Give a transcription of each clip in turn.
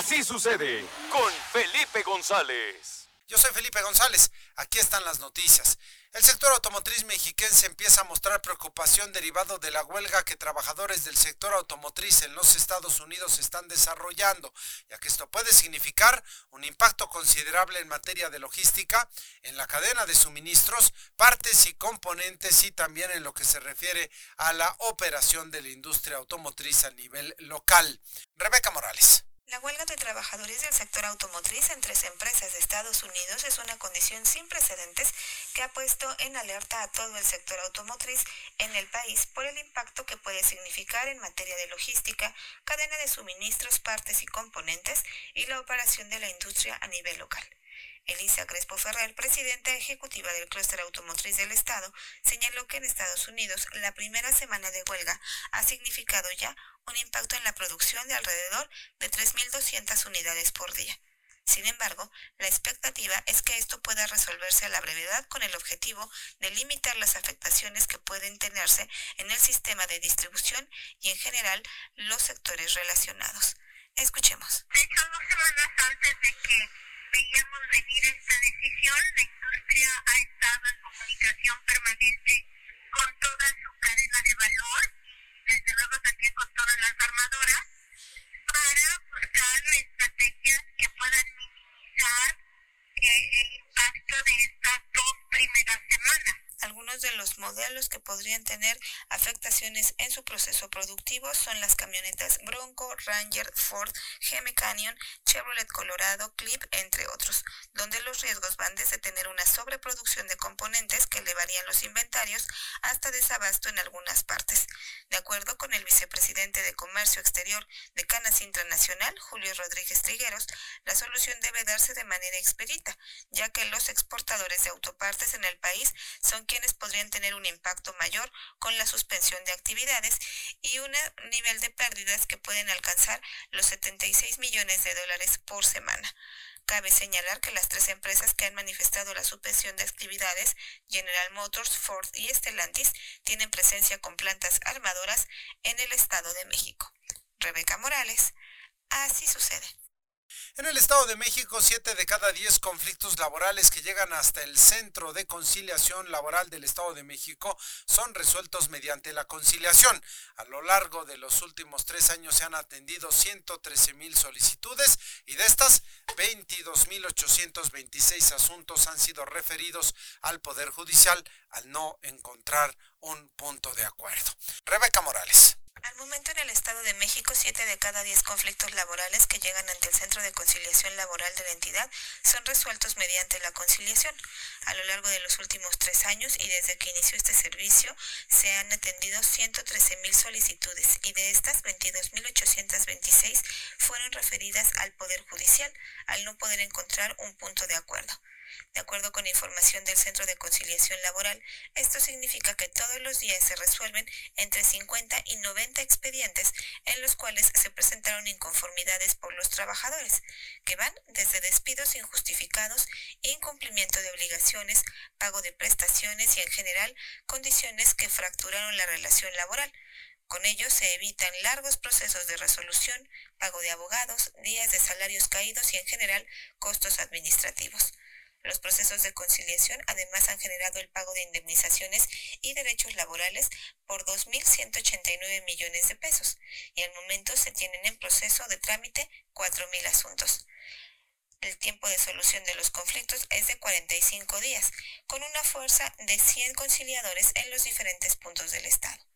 Así sucede con Felipe González. Yo soy Felipe González. Aquí están las noticias. El sector automotriz mexiquense empieza a mostrar preocupación derivado de la huelga que trabajadores del sector automotriz en los Estados Unidos están desarrollando, ya que esto puede significar un impacto considerable en materia de logística, en la cadena de suministros, partes y componentes y también en lo que se refiere a la operación de la industria automotriz a nivel local. Rebeca Morales. La huelga de trabajadores del sector automotriz en tres empresas de Estados Unidos es una condición sin precedentes que ha puesto en alerta a todo el sector automotriz en el país por el impacto que puede significar en materia de logística, cadena de suministros, partes y componentes y la operación de la industria a nivel local. Elisa Crespo Ferrer, presidenta ejecutiva del clúster automotriz del Estado, señaló que en Estados Unidos la primera semana de huelga ha significado ya un impacto en la producción de alrededor de 3.200 unidades por día. Sin embargo, la expectativa es que esto pueda resolverse a la brevedad con el objetivo de limitar las afectaciones que pueden tenerse en el sistema de distribución y en general los sectores relacionados. Escuchemos. Veíamos venir esta decisión, la industria ha estado en comunicación permanente con toda su cadena de valor, desde luego también con todas las armadoras, para buscar estrategias que puedan minimizar el impacto de estas dos primeras semanas. Algunos de los modelos que podrían tener afectaciones en su proceso productivo son las camionetas Bronco, Ranger, Ford, GM Canyon, Chevrolet Colorado, Clip, entre otros, donde los riesgos van desde tener una sobreproducción de componentes que elevarían los inventarios hasta desabasto en algunas partes. De acuerdo con el vicepresidente de Comercio Exterior de Canas Internacional, Julio Rodríguez Trigueros, la solución debe darse de manera expedita, ya que los exportadores de autopartes en el país son quienes podrían tener un impacto mayor con la suspensión de actividades y un nivel de pérdidas que pueden alcanzar los 76 millones de dólares por semana. Cabe señalar que las tres empresas que han manifestado la suspensión de actividades, General Motors, Ford y Stellantis, tienen presencia con plantas armadoras en el Estado de México. Rebeca Morales, así sucede. En el Estado de México, 7 de cada 10 conflictos laborales que llegan hasta el Centro de Conciliación Laboral del Estado de México son resueltos mediante la conciliación. A lo largo de los últimos tres años se han atendido 113 mil solicitudes y de estas, 22.826 asuntos han sido referidos al Poder Judicial al no encontrar un punto de acuerdo. Rebeca Morales. Al momento en el Estado de México, 7 de cada 10 conflictos laborales que llegan ante el Centro de Conciliación Laboral de la entidad son resueltos mediante la conciliación. A lo largo de los últimos tres años y desde que inició este servicio, se han atendido 113 mil solicitudes y de estas 22.826 fueron referidas al Poder Judicial al no poder encontrar un punto de acuerdo. De acuerdo con información del Centro de Conciliación Laboral, esto significa que todos los días se resuelven entre 50 y 90 expedientes en los cuales se presentaron inconformidades por los trabajadores, que van desde despidos injustificados, incumplimiento de obligaciones, pago de prestaciones y en general condiciones que fracturaron la relación laboral. Con ello se evitan largos procesos de resolución, pago de abogados, días de salarios caídos y en general costos administrativos. Los procesos de conciliación además han generado el pago de indemnizaciones y derechos laborales por 2.189 millones de pesos y al momento se tienen en proceso de trámite 4.000 asuntos. El tiempo de solución de los conflictos es de 45 días, con una fuerza de 100 conciliadores en los diferentes puntos del Estado.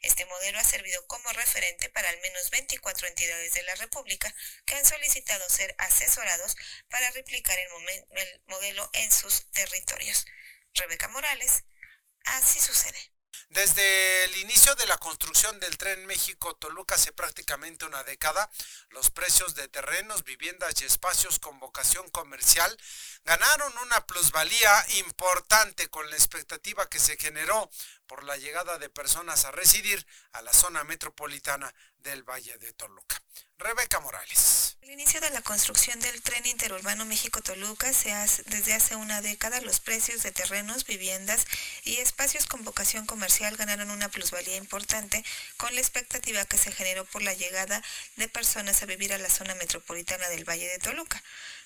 Este modelo ha servido como referente para al menos 24 entidades de la República que han solicitado ser asesorados para replicar el, el modelo en sus territorios. Rebeca Morales, así sucede. Desde el inicio de la construcción del tren México-Toluca hace prácticamente una década, los precios de terrenos, viviendas y espacios con vocación comercial ganaron una plusvalía importante con la expectativa que se generó por la llegada de personas a residir a la zona metropolitana del Valle de Toluca. Rebeca Morales. El inicio de la construcción del tren interurbano México-Toluca se hace desde hace una década los precios de terrenos, viviendas y espacios con vocación comercial ganaron una plusvalía importante con la expectativa que se generó por la llegada de personas a vivir a la zona metropolitana del Valle de Toluca.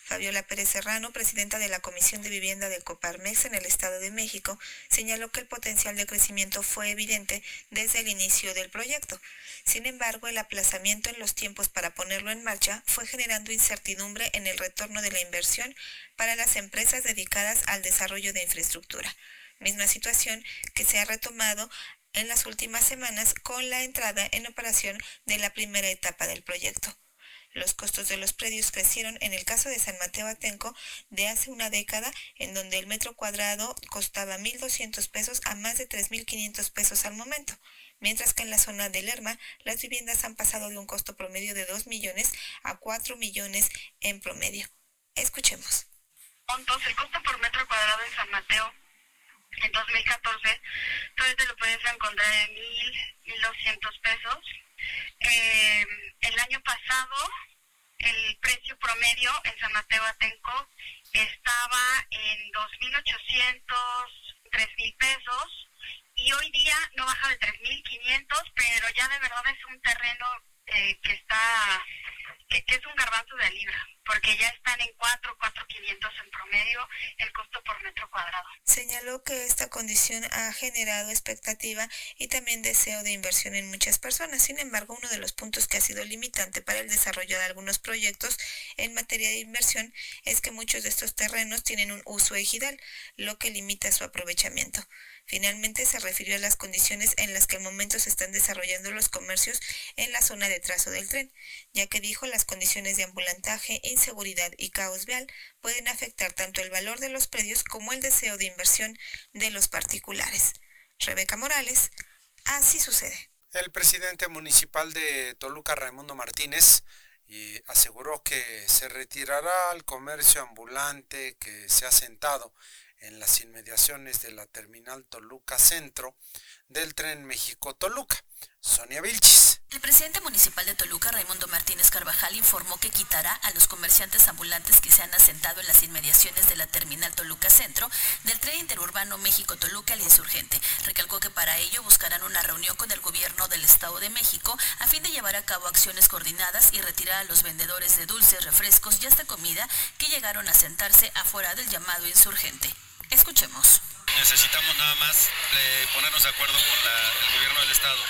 Fabiola Pérez Serrano, presidenta de la Comisión de Vivienda de Coparmex en el Estado de México, señaló que el potencial de crecimiento fue evidente desde el inicio del proyecto. Sin embargo, el aplazamiento en los tiempos para ponerlo en marcha fue generando incertidumbre en el retorno de la inversión para las empresas dedicadas al desarrollo de infraestructura. Misma situación que se ha retomado en las últimas semanas con la entrada en operación de la primera etapa del proyecto. Los costos de los predios crecieron en el caso de San Mateo Atenco de hace una década, en donde el metro cuadrado costaba 1.200 pesos a más de 3.500 pesos al momento, mientras que en la zona de Lerma las viviendas han pasado de un costo promedio de 2 millones a 4 millones en promedio. Escuchemos. el costo por metro cuadrado en San Mateo en 2014, todavía lo puedes encontrar en 1.000, 1.200 pesos. Eh, el año pasado, el precio promedio en San Mateo Atenco estaba en 2.800, 3.000 pesos y hoy día no baja de 3.500, pero ya de verdad es un terreno eh, que está, que, es un garbanzo de libra, porque ya están en 4, 4.500 en promedio el costo por metro cuadrado. Señaló que esta condición ha generado expectativa y también deseo de inversión en muchas personas. Sin embargo, uno de los puntos que ha sido limitante para el desarrollo de algunos proyectos en materia de inversión es que muchos de estos terrenos tienen un uso ejidal, lo que limita su aprovechamiento. Finalmente se refirió a las condiciones en las que al momento se están desarrollando los comercios en la zona de trazo del tren, ya que dijo las condiciones de ambulantaje, inseguridad y caos vial pueden afectar tanto el valor de los predios como el deseo de inversión de los particulares. Rebeca Morales, así sucede. El presidente municipal de Toluca, Raimundo Martínez, aseguró que se retirará el comercio ambulante que se ha sentado en las inmediaciones de la terminal Toluca Centro del tren México-Toluca. Sonia Vilchis. El presidente municipal de Toluca, Raimundo Martínez Carvajal, informó que quitará a los comerciantes ambulantes que se han asentado en las inmediaciones de la terminal Toluca Centro del tren interurbano México-Toluca al insurgente. Recalcó que para ello buscarán una reunión con el gobierno del Estado de México a fin de llevar a cabo acciones coordinadas y retirar a los vendedores de dulces, refrescos y hasta comida que llegaron a sentarse afuera del llamado insurgente. Escuchemos. Necesitamos nada más eh, ponernos de acuerdo con el gobierno del Estado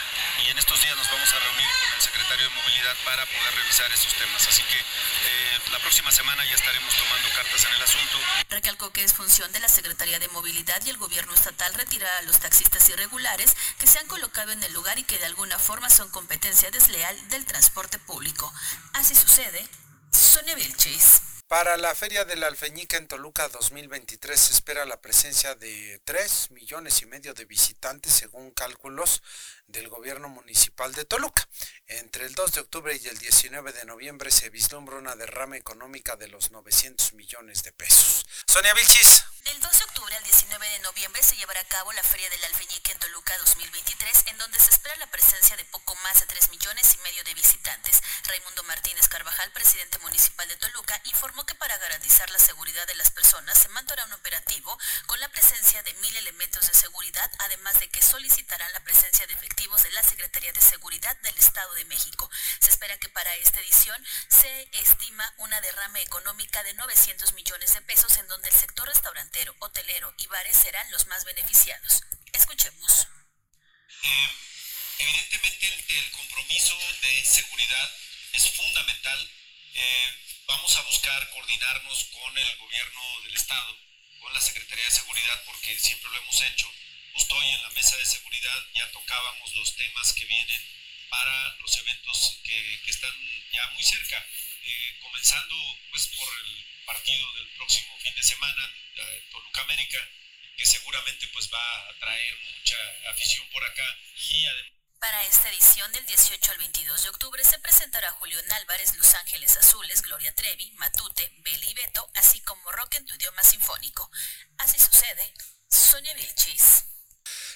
y en estos días nos vamos a reunir con el secretario de Movilidad para poder revisar estos temas. Así que eh, la próxima semana ya estaremos tomando cartas en el asunto. Recalcó que es función de la Secretaría de Movilidad y el gobierno estatal retirar a los taxistas irregulares que se han colocado en el lugar y que de alguna forma son competencia desleal del transporte público. Así sucede. Sonia Vilchis. Para la Feria del Alfeñica en Toluca 2023 se espera la presencia de 3 millones y medio de visitantes según cálculos del gobierno municipal de Toluca. Entre el 2 de octubre y el 19 de noviembre se vislumbra una derrama económica de los 900 millones de pesos. Sonia Vilchis. Del 2 de octubre al 19 de noviembre se llevará a cabo la Feria del Alfeñique en Toluca 2023, en donde se espera la presencia de poco más de 3 millones y medio de visitantes. Raimundo Martínez Carvajal, presidente municipal de Toluca, informó que para garantizar la seguridad de las personas se mantendrá un operativo con la presencia de mil elementos de seguridad, además de que solicitarán la presencia de efectivos de la Secretaría de Seguridad del Estado de México. Se espera que para esta edición se estima una derrama económica de 900 millones de pesos en donde el sector restaurante hotelero y bares serán los más beneficiados. Escuchemos. Eh, evidentemente el, compromiso de seguridad es fundamental. Eh, vamos a buscar coordinarnos con el gobierno del Estado, con la Secretaría de Seguridad, porque siempre lo hemos hecho. Justo hoy en la mesa de seguridad ya tocábamos los temas que vienen para los eventos que, están ya muy cerca, eh, comenzando pues por el partido del próximo fin de semana, Toluca América, que seguramente pues va a traer mucha afición por acá y para esta edición del 18 al 22 de octubre se presentará Julián Álvarez, Los Ángeles Azules, Gloria Trevi, Matute, Beli y Beto, así como rock en tu idioma sinfónico. Así sucede, Sonia Vilchis.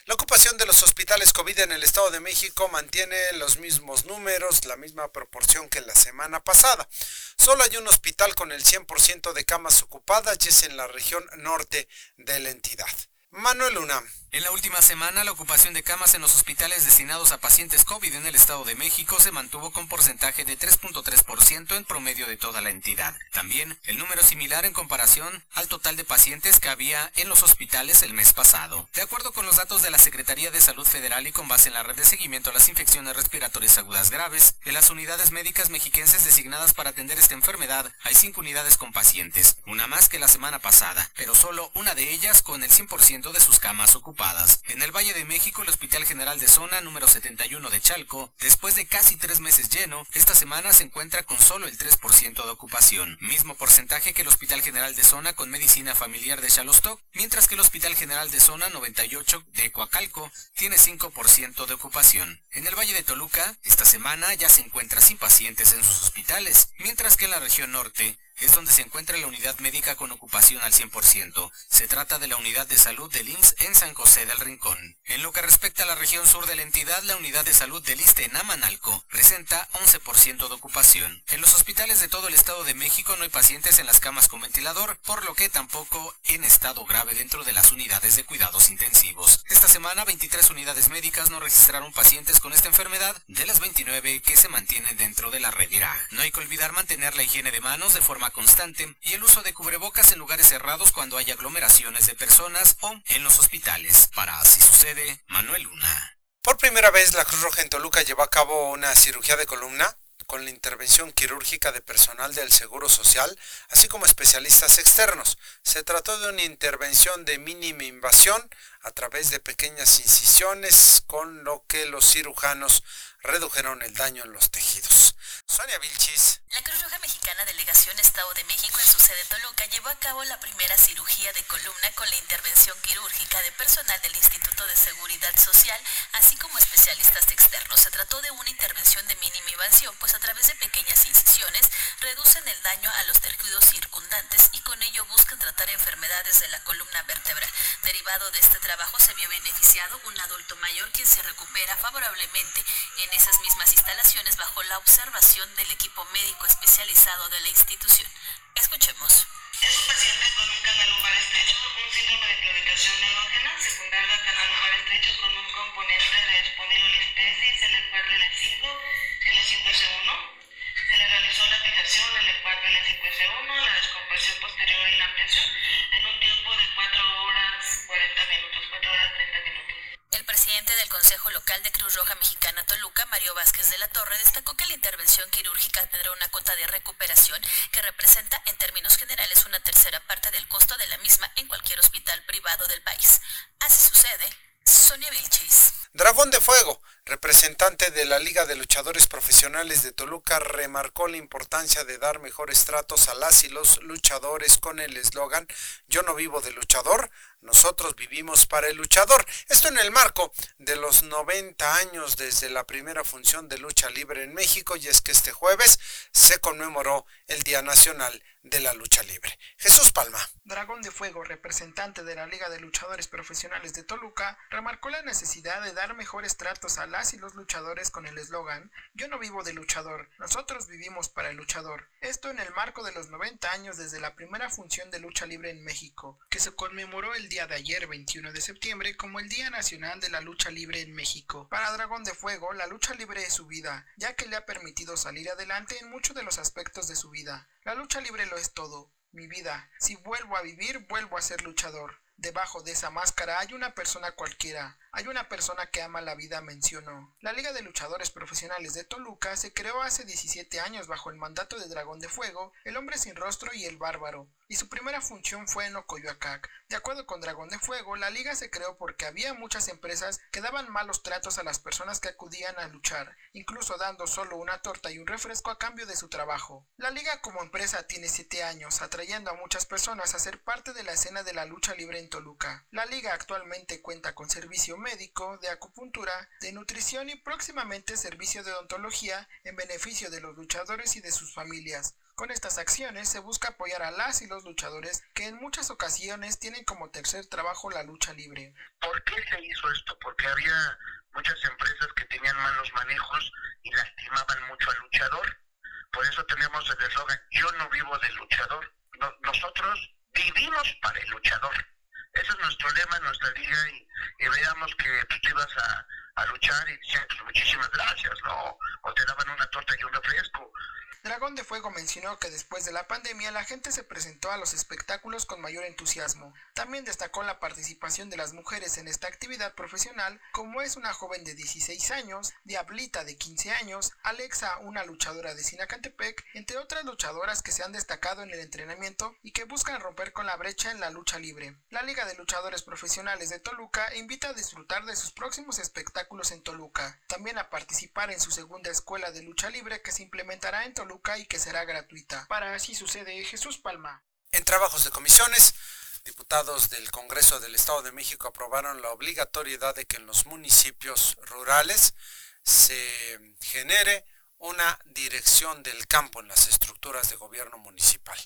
La ocupación de los hospitales COVID en el Estado de México mantiene los mismos números, la misma proporción que la semana pasada. Solo hay un hospital con el 100% de camas ocupadas y es en la región norte de la entidad. Manuel Luna. En la última semana, la ocupación de camas en los hospitales destinados a pacientes COVID en el Estado de México se mantuvo con porcentaje de 3.3% en promedio de toda la entidad. También, el número similar en comparación al total de pacientes que había en los hospitales el mes pasado. De acuerdo con los datos de la Secretaría de Salud Federal y con base en la red de seguimiento a las infecciones respiratorias agudas graves, de las unidades médicas mexiquenses designadas para atender esta enfermedad, hay cinco unidades con pacientes, una más que la semana pasada, pero solo una de ellas con el 100% de sus camas ocupadas. En el Valle de México, el Hospital General de Zona número 71 de Chalco, después de casi tres meses lleno, esta semana se encuentra con solo el 3% de ocupación, mismo porcentaje que el Hospital General de Zona con Medicina Familiar de Chalostoc, mientras que el Hospital General de Zona 98 de Coacalco tiene 5% de ocupación. En el Valle de Toluca, esta semana ya se encuentra sin pacientes en sus hospitales, mientras que en la región norte, es donde se encuentra la unidad médica con ocupación al 100%. Se trata de la unidad de salud del IMSS en San José del Rincón. En lo que respecta a la región sur de la entidad, la unidad de salud del ISTE en Amanalco presenta 11% de ocupación. En los hospitales de todo el Estado de México no hay pacientes en las camas con ventilador, por lo que tampoco en estado grave dentro de las unidades de cuidados intensivos. Esta semana, 23 unidades médicas no registraron pacientes con esta enfermedad de las 29 que se mantienen dentro de la red IRA. No hay que olvidar mantener la higiene de manos de forma constante y el uso de cubrebocas en lugares cerrados cuando hay aglomeraciones de personas o en los hospitales. Para así sucede, Manuel Luna. Por primera vez la Cruz Roja en Toluca llevó a cabo una cirugía de columna con la intervención quirúrgica de personal del Seguro Social, así como especialistas externos. Se trató de una intervención de mínima invasión a través de pequeñas incisiones, con lo que los cirujanos redujeron el daño en los tejidos. Sonia Vilchis. La Cruz Roja Mexicana Delegación Estado de México en su sede Toluca llevó a cabo la primera cirugía de columna con la intervención quirúrgica de personal del Instituto de Seguridad Social, así como especialistas externos. Se trató de una intervención de mínima invasión, pues a través de pequeñas incisiones reducen el daño a los tejidos circundantes y con ello buscan tratar enfermedades de la columna vertebral. Derivado de este trabajo se vio beneficiado un adulto mayor quien se recupera favorablemente en esas mismas instalaciones bajo la observación del equipo médico especializado de la institución. Escuchemos. Local de De Toluca, remarcó la importancia de dar mejores tratos a las y los luchadores con el eslogan Yo no vivo de luchador, nosotros vivimos para el luchador. Esto en el marco de los 90 años desde la primera función de lucha libre en México y es que este jueves se conmemoró el Día Nacional de la Lucha Libre. Jesús Palma. Dragón de Fuego, representante de la Liga de Luchadores Profesionales de Toluca, remarcó la necesidad de dar mejores tratos a las y los luchadores con el eslogan Yo no vivo de luchador, nosotros vivimos para el luchador. Esto en el marco de los 90 años desde la primera función de lucha libre en México, que se conmemoró el día de ayer 21 de septiembre como el Día Nacional de la Lucha Libre en México. Para Dragón de Fuego, la lucha libre es su vida, ya que le ha permitido salir adelante en muchos de los aspectos de su vida. La lucha libre lo es todo, mi vida. Si vuelvo a vivir, vuelvo a ser luchador. Debajo de esa máscara hay una persona cualquiera, hay una persona que ama la vida, mencionó. La Liga de Luchadores Profesionales de Toluca se creó hace 17 años bajo el mandato de Dragón de Fuego, el Hombre Sin Rostro y el Bárbaro, y su primera función fue en Ocoyoacac. De acuerdo con Dragón de Fuego, la liga se creó porque había muchas empresas que daban malos tratos a las personas que acudían a luchar, incluso dando solo una torta y un refresco a cambio de su trabajo. La liga como empresa tiene 7 años, atrayendo a muchas personas a ser parte de la escena de la lucha libre en Toluca. La liga actualmente cuenta con servicio médico, de acupuntura, de nutrición y próximamente servicio de odontología en beneficio de los luchadores y de sus familias Con estas acciones se busca apoyar a las y los luchadores que en muchas ocasiones tienen como tercer trabajo la lucha libre. ¿Por qué se hizo esto? Porque había muchas empresas que tenían malos manejos y lastimaban mucho al luchador. Por eso tenemos el eslogan, yo no vivo del luchador, nosotros vivimos para el luchador. Ese es nuestro lema, nuestra liga, y, veamos que tú ibas a, luchar y decían, pues muchísimas gracias, ¿no? O te daban una torta y un refresco. Dragón de Fuego mencionó que después de la pandemia la gente se presentó a los espectáculos con mayor entusiasmo. También destacó la participación de las mujeres en esta actividad profesional, como es una joven de 16 años, Diablita de 15 años, Alexa, una luchadora de Sinacantepec, entre otras luchadoras que se han destacado en el entrenamiento y que buscan romper con la brecha en la lucha libre. La Liga de Luchadores Profesionales de Toluca invita a disfrutar de sus próximos espectáculos en Toluca, también a participar en su segunda escuela de lucha libre que se implementará en Toluca y que será gratuita. Para así sucede Jesús Palma. En trabajos de comisiones, diputados del Congreso del Estado de México aprobaron la obligatoriedad de que en los municipios rurales se genere una dirección del campo en las estructuras de gobierno municipal.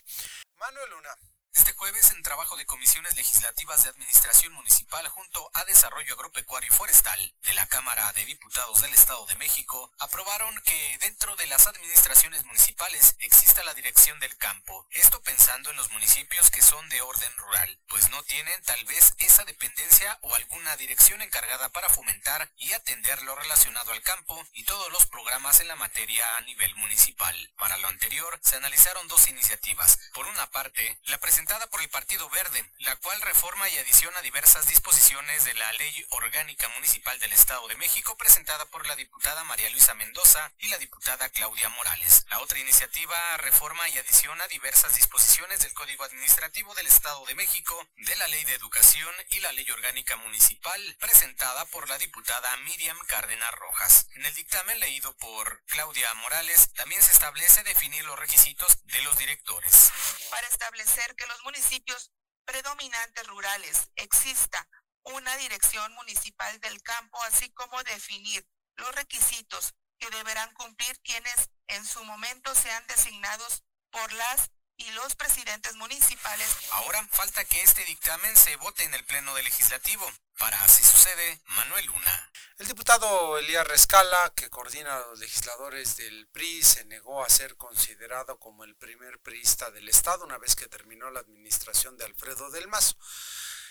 Manuel Luna. Este jueves, en trabajo de comisiones legislativas de Administración Municipal junto a Desarrollo Agropecuario y Forestal de la Cámara de Diputados del Estado de México, aprobaron que dentro de las administraciones municipales exista la dirección del campo. Esto pensando en los municipios que son de orden rural, pues no tienen tal vez esa dependencia o alguna dirección encargada para fomentar y atender lo relacionado al campo y todos los programas en la materia a nivel municipal. Para lo anterior, se analizaron dos iniciativas. Por una parte, la presentación por el Partido Verde, la cual reforma y adiciona diversas disposiciones de la Ley Orgánica Municipal del Estado de México presentada por la diputada María Luisa Mendoza y la diputada Claudia Morales. La otra iniciativa reforma y adiciona diversas disposiciones del Código Administrativo del Estado de México, de la Ley de Educación y la Ley Orgánica Municipal presentada por la diputada Miriam Cárdenas Rojas. En el dictamen leído por Claudia Morales también se establece definir los requisitos de los directores. Para establecer que los municipios predominantes rurales exista una dirección municipal del campo, así como definir los requisitos que deberán cumplir quienes en su momento sean designados por las y los presidentes municipales. Ahora falta que este dictamen se vote en el Pleno del Legislativo. Para así sucede, Manuel Luna. El diputado Elías Rescala, que coordina a los legisladores del PRI, se negó a ser considerado como el primer priista del Estado una vez que terminó la administración de Alfredo del Mazo.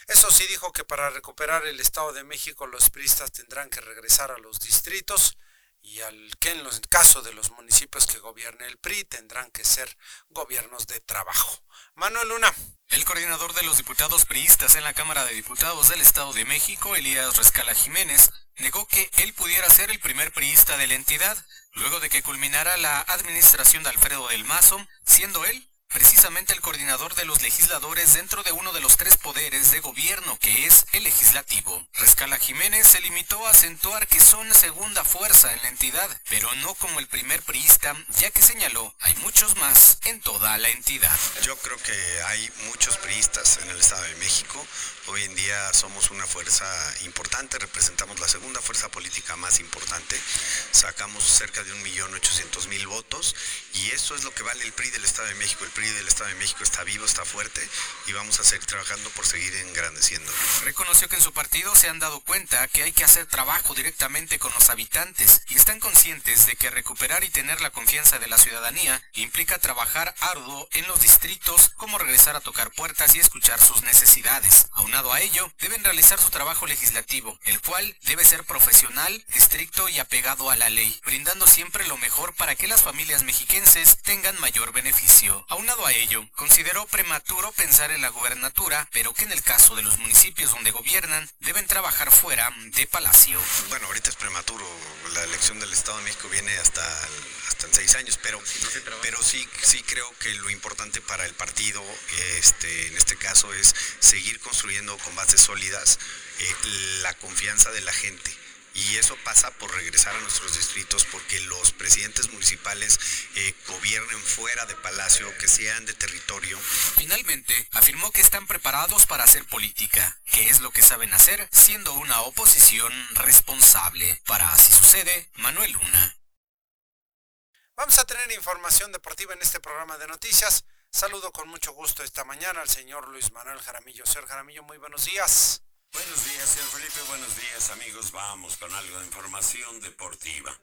Eso sí dijo que para recuperar el Estado de México los priistas tendrán que regresar a los distritos y al que en los caso de los municipios que gobierne el PRI tendrán que ser gobiernos de trabajo. Manuel Luna. El coordinador de los diputados priistas en la Cámara de Diputados del Estado de México, Elías Rescala Jiménez, negó que él pudiera ser el primer priista de la entidad, luego de que culminara la administración de Alfredo del Mazo, siendo él precisamente el coordinador de los legisladores dentro de uno de los tres poderes de gobierno que es el legislativo. Rescala Jiménez se limitó a acentuar que son segunda fuerza en la entidad, pero no como el primer priista, ya que señaló hay muchos más en toda la entidad. Yo creo que hay muchos priistas en el Estado de México. Hoy en día somos una fuerza importante, representamos la segunda fuerza política más importante, sacamos cerca de un millón ochocientos mil votos y eso es lo que vale el PRI del Estado de México. Del Estado de México está vivo, está fuerte y vamos a seguir trabajando por seguir engrandeciendo. Reconoció que en su partido se han dado cuenta que hay que hacer trabajo directamente con los habitantes y están conscientes de que recuperar y tener la confianza de la ciudadanía implica trabajar arduo en los distritos como regresar a tocar puertas y escuchar sus necesidades. Aunado a ello, deben realizar su trabajo legislativo, el cual debe ser profesional, estricto y apegado a la ley, brindando siempre lo mejor para que las familias mexiquenses tengan mayor beneficio. Aunado a ello, consideró prematuro pensar en la gubernatura, pero que en el caso de los municipios donde gobiernan deben trabajar fuera de Palacio. Bueno, ahorita es prematuro, la elección del Estado de México viene hasta, hasta en seis años, pero, pero sí, sí creo que lo importante para el partido, este, en este caso, es seguir construyendo con bases sólidas eh, la confianza de la gente y eso pasa por regresar a nuestros distritos porque los presidentes municipales eh, gobiernen fuera de Palacio, que sean de territorio. Finalmente, afirmó que están preparados para hacer política, que es lo que saben hacer siendo una oposición responsable. Para así sucede, Manuel Luna. Vamos a tener información deportiva en este programa de noticias. Saludo con mucho gusto esta mañana al señor Luis Manuel Jaramillo. Señor Jaramillo, muy buenos días. Buenos días, señor Felipe. Buenos días, amigos. Vamos con algo de información deportiva.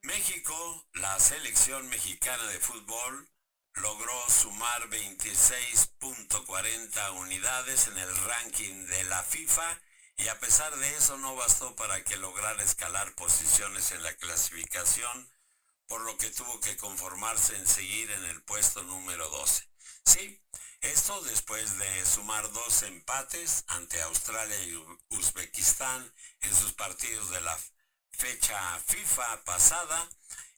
México, la selección mexicana de fútbol, logró sumar 26.40 unidades en el ranking de la FIFA y a pesar de eso no bastó para que lograra escalar posiciones en la clasificación por lo que tuvo que conformarse en seguir en el puesto número 12. Sí, esto después de sumar dos empates ante Australia y Uzbekistán en sus partidos de la fecha FIFA pasada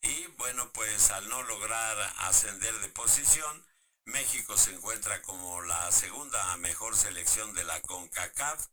y bueno pues al no lograr ascender de posición México se encuentra como la segunda mejor selección de la CONCACAF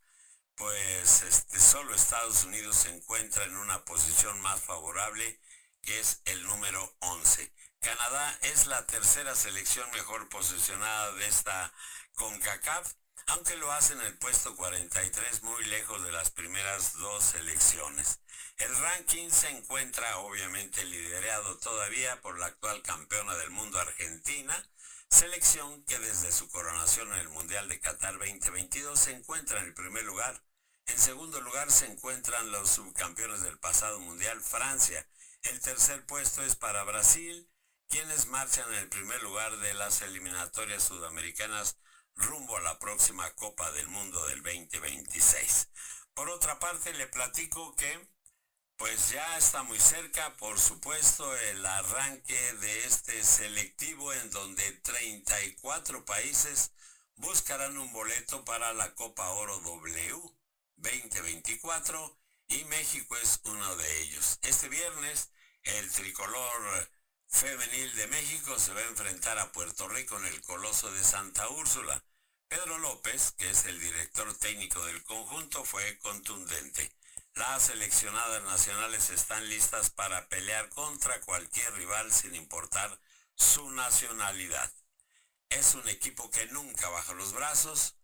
pues este, solo Estados Unidos se encuentra en una posición más favorable que es el número 11. Canadá es la tercera selección mejor posicionada de esta CONCACAF, aunque lo hace en el puesto 43 muy lejos de las primeras dos selecciones. El ranking se encuentra obviamente liderado todavía por la actual campeona del mundo Argentina, selección que desde su coronación en el Mundial de Qatar 2022 se encuentra en el primer lugar. En segundo lugar se encuentran los subcampeones del pasado Mundial Francia, el tercer puesto es para Brasil, quienes marchan en el primer lugar de las eliminatorias sudamericanas rumbo a la próxima Copa del Mundo del 2026. Por otra parte, le platico que pues ya está muy cerca, por supuesto, el arranque de este selectivo en donde 34 países buscarán un boleto para la Copa Oro W 2024 y México es uno de ellos. Este viernes el tricolor femenil de México se va a enfrentar a Puerto Rico en el Coloso de Santa Úrsula. Pedro López, que es el director técnico del conjunto, fue contundente. Las seleccionadas nacionales están listas para pelear contra cualquier rival sin importar su nacionalidad. Es un equipo que nunca baja los brazos,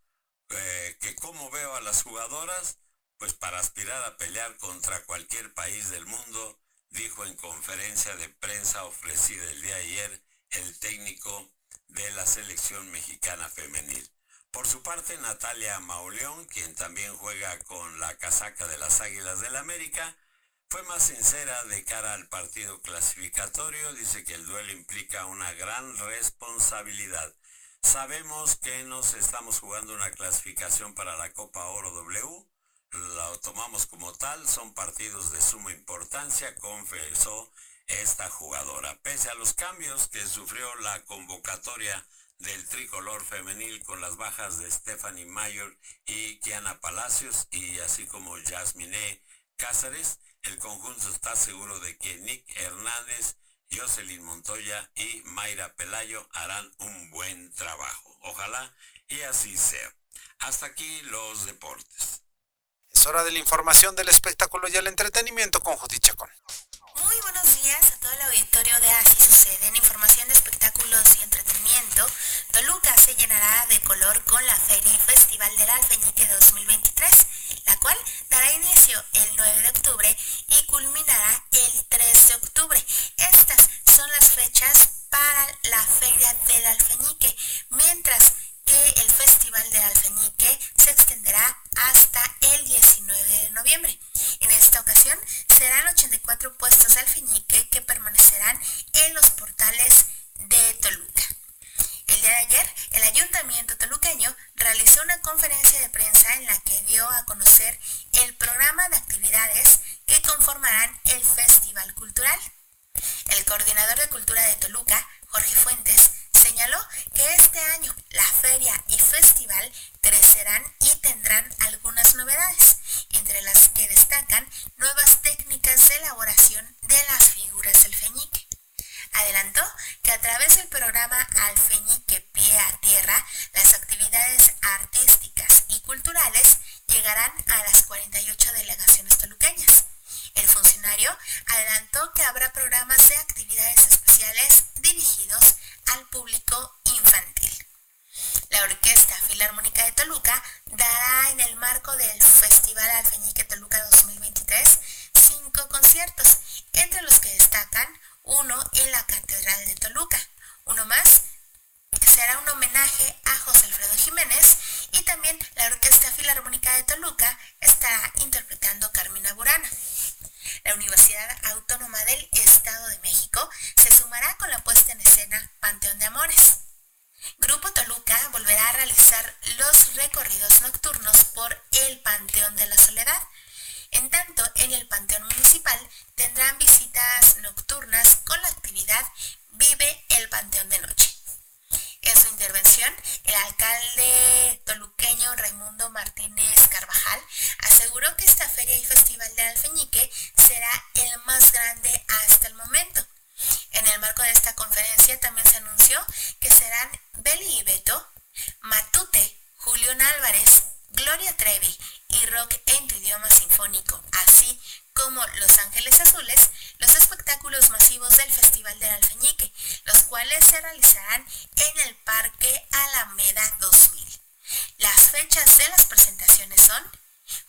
eh, que como veo a las jugadoras, pues para aspirar a pelear contra cualquier país del mundo, dijo en conferencia de prensa ofrecida el día ayer el técnico de la selección mexicana femenil. Por su parte, Natalia Mauleón, quien también juega con la casaca de las Águilas del América, fue más sincera de cara al partido clasificatorio. Dice que el duelo implica una gran responsabilidad. Sabemos que nos estamos jugando una clasificación para la Copa Oro W lo tomamos como tal, son partidos de suma importancia, confesó esta jugadora. Pese a los cambios que sufrió la convocatoria del tricolor femenil con las bajas de Stephanie Mayor y Kiana Palacios y así como Jasmine Cáceres, el conjunto está seguro de que Nick Hernández, Jocelyn Montoya y Mayra Pelayo harán un buen trabajo. Ojalá y así sea. Hasta aquí los deportes. Hora de la información del espectáculo y el entretenimiento con Judith Chacón. Muy buenos días a todo el auditorio de Así Sucede. En información de espectáculos y entretenimiento, Toluca se llenará de color con la Feria y Festival del Alfeñique 2023, la cual dará inicio el 9 de octubre y culminará el 3 de octubre. Estas son las fechas para la Feria del Alfeñique, mientras que el Festival del Alfeñique se extenderá hasta el 19 de noviembre. En esta ocasión serán 84 puestos de alfeñique que permanecerán en los portales de Toluca. El día de ayer, el ayuntamiento toluqueño realizó una conferencia de prensa en la que dio a conocer el programa de actividades que conformarán el Festival Cultural. El coordinador de cultura de Toluca, Jorge Fuentes, señaló que este año la feria y festival crecerán y tendrán algunas novedades, entre las que destacan nuevas técnicas de elaboración de las figuras del feñique. Adelantó que a través del programa Alfeñique Pie a Tierra, las actividades artísticas y culturales llegarán a las 48 delegaciones toluqueñas. El funcionario adelantó que habrá programas de actividades especiales dirigidos al público infantil. La Orquesta Filarmónica de Toluca dará en el marco del Festival Alfeñique Toluca 2023 cinco conciertos, entre los que destacan uno en la Catedral de Toluca. Uno más será un homenaje a José Alfredo Jiménez y también la Orquesta Filarmónica de Toluca estará interpretando Carmina Burana.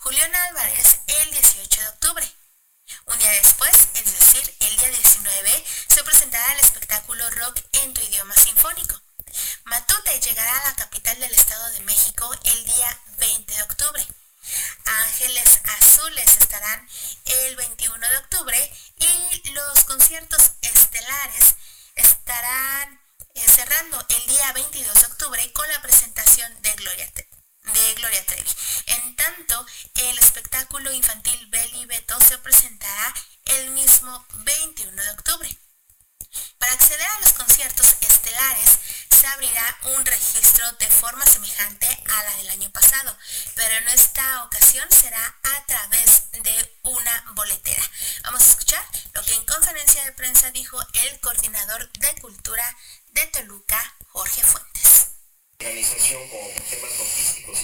Julián Álvarez el 18 de octubre. Un día después, es decir, el día 19, se presentará el espectáculo Rock en tu idioma sinfónico. Matute llegará a la capital del Estado de México el día 20 de octubre. Ángeles Azules estarán el 21 de octubre y los conciertos estelares estarán eh, cerrando el día 22 de octubre con la presentación de Gloria, de Gloria Trevi. En tanto, el espectáculo infantil Belly Beto se presentará el mismo 21 de octubre. Para acceder a los conciertos estelares se abrirá un registro de forma semejante a la del año pasado, pero en esta ocasión será a través de una boletera. Vamos a escuchar lo que en conferencia de prensa dijo el coordinador de cultura de Toluca, Jorge Fuentes.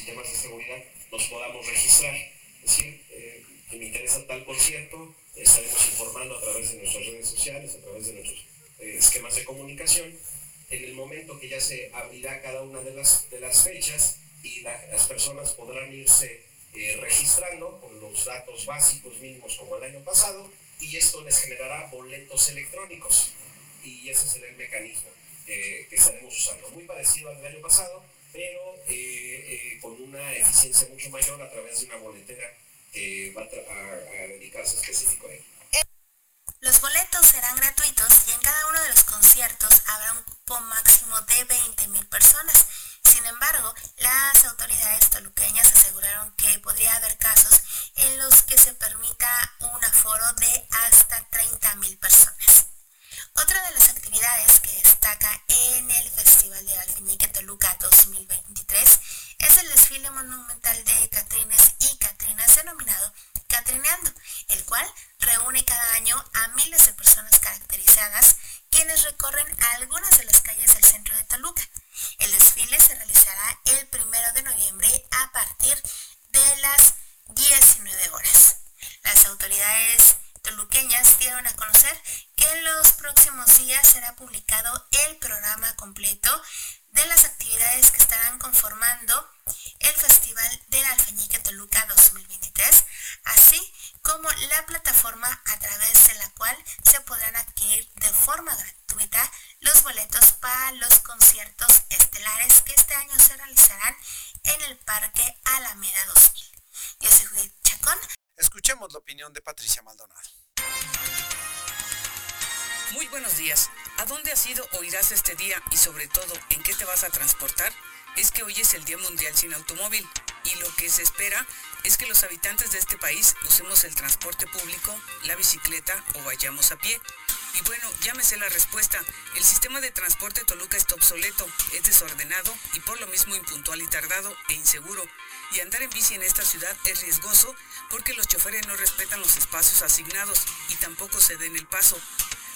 Logísticos y temas de seguridad nos podamos registrar. Es decir, eh, me interesa tal concierto, estaremos informando a través de nuestras redes sociales, a través de nuestros eh, esquemas de comunicación, en el momento que ya se abrirá cada una de las, de las fechas y las personas podrán irse eh, registrando con los datos básicos mínimos como el año pasado y esto les generará boletos electrónicos y ese será el mecanismo que estaremos usando. Muy parecido al del año pasado, pero eh, con una eficiencia mucho mayor a través de una boletera que va a, a dedicarse específico a ello. Los boletos serán gratuitos y en cada uno de los conciertos habrá un cupo máximo de 20.000 personas. Sin embargo, las autoridades toluqueñas aseguraron que podría haber casos en los que se permita un aforo de hasta 30.000 personas. Otra de las actividades que destaca buenos días. ¿A dónde has ido o irás este día y sobre todo en qué te vas a transportar? Es que hoy es el Día Mundial sin Automóvil y lo que se espera es que los habitantes de este país usemos el transporte público, la bicicleta o vayamos a pie. Y bueno, llámese la respuesta. El sistema de transporte Toluca está obsoleto, es desordenado y por lo mismo impuntual y tardado e inseguro. Y andar en bici en esta ciudad es riesgoso porque los choferes no respetan los espacios asignados y tampoco se den el paso.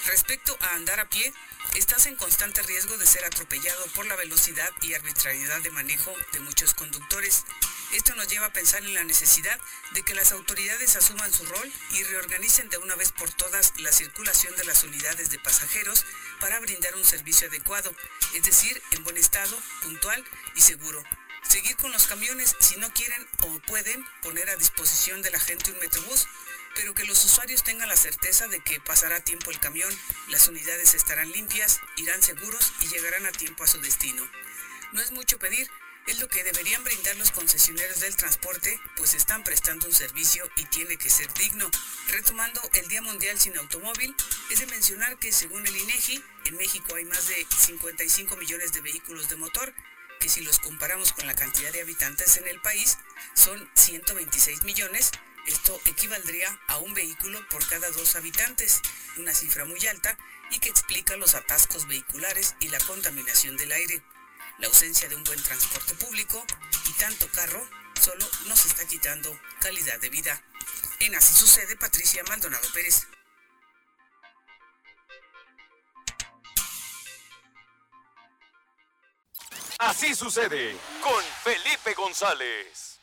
Respecto a andar a pie, estás en constante riesgo de ser atropellado por la velocidad y arbitrariedad de manejo de muchos conductores. Esto nos lleva a pensar en la necesidad de que las autoridades asuman su rol y reorganicen de una vez por todas la circulación de las unidades de pasajeros para brindar un servicio adecuado, es decir, en buen estado, puntual y seguro. Seguir con los camiones si no quieren o pueden poner a disposición de la gente un metrobús pero que los usuarios tengan la certeza de que pasará tiempo el camión, las unidades estarán limpias, irán seguros y llegarán a tiempo a su destino. No es mucho pedir, es lo que deberían brindar los concesionarios del transporte, pues están prestando un servicio y tiene que ser digno. Retomando el Día Mundial sin Automóvil, es de mencionar que según el INEGI, en México hay más de 55 millones de vehículos de motor, que si los comparamos con la cantidad de habitantes en el país, son 126 millones. Esto equivaldría a un vehículo por cada dos habitantes, una cifra muy alta y que explica los atascos vehiculares y la contaminación del aire la ausencia de un buen transporte público y tanto carro solo nos está quitando calidad de vida. En Así sucede, Patricia Maldonado Pérez. Así sucede con Felipe González.